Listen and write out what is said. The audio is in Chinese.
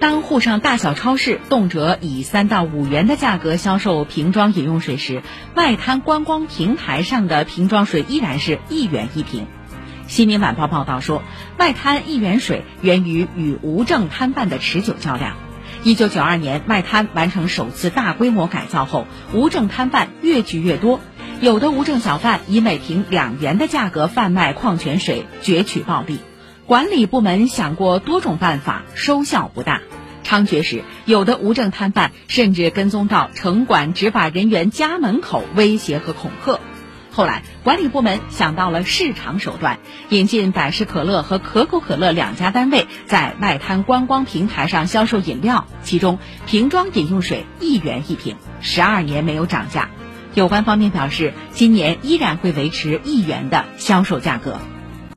当沪上大小超市动辄以三到五元的价格销售瓶装饮用水时，外滩观光平台上的瓶装水依然是一元一瓶。新民晚报报道说，外滩一元水源于与无证摊贩的持久较量。一九九二年，外滩完成首次大规模改造后，无证摊贩越聚越多，有的无证小贩以每瓶两元的价格贩卖矿泉水，攫取暴利。管理部门想过多种办法，收效不大。猖獗时，有的无证摊贩甚至跟踪到城管执法人员家门口威胁和恐吓。后来，管理部门想到了市场手段，引进百事可乐和可口可乐两家单位在外滩观光平台上销售饮料，其中瓶装饮用水一元一瓶，十二年没有涨价。有关方面表示，今年依然会维持一元的销售价格。